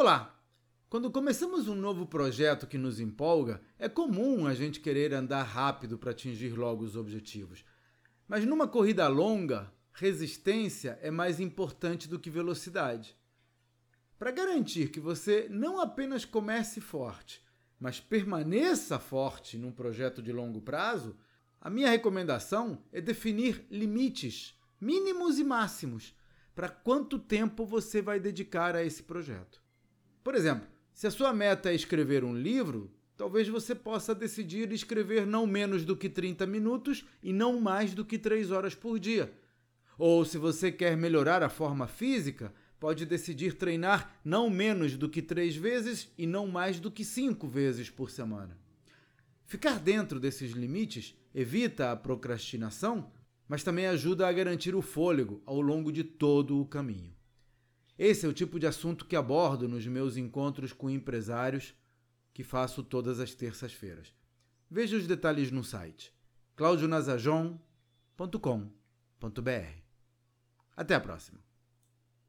Olá! Quando começamos um novo projeto que nos empolga, é comum a gente querer andar rápido para atingir logo os objetivos. Mas numa corrida longa, resistência é mais importante do que velocidade. Para garantir que você não apenas comece forte, mas permaneça forte num projeto de longo prazo, a minha recomendação é definir limites mínimos e máximos para quanto tempo você vai dedicar a esse projeto. Por exemplo, se a sua meta é escrever um livro, talvez você possa decidir escrever não menos do que 30 minutos e não mais do que 3 horas por dia. Ou se você quer melhorar a forma física, pode decidir treinar não menos do que três vezes e não mais do que cinco vezes por semana. Ficar dentro desses limites evita a procrastinação, mas também ajuda a garantir o fôlego ao longo de todo o caminho. Esse é o tipo de assunto que abordo nos meus encontros com empresários que faço todas as terças-feiras. Veja os detalhes no site claudionazajon.com.br. Até a próxima!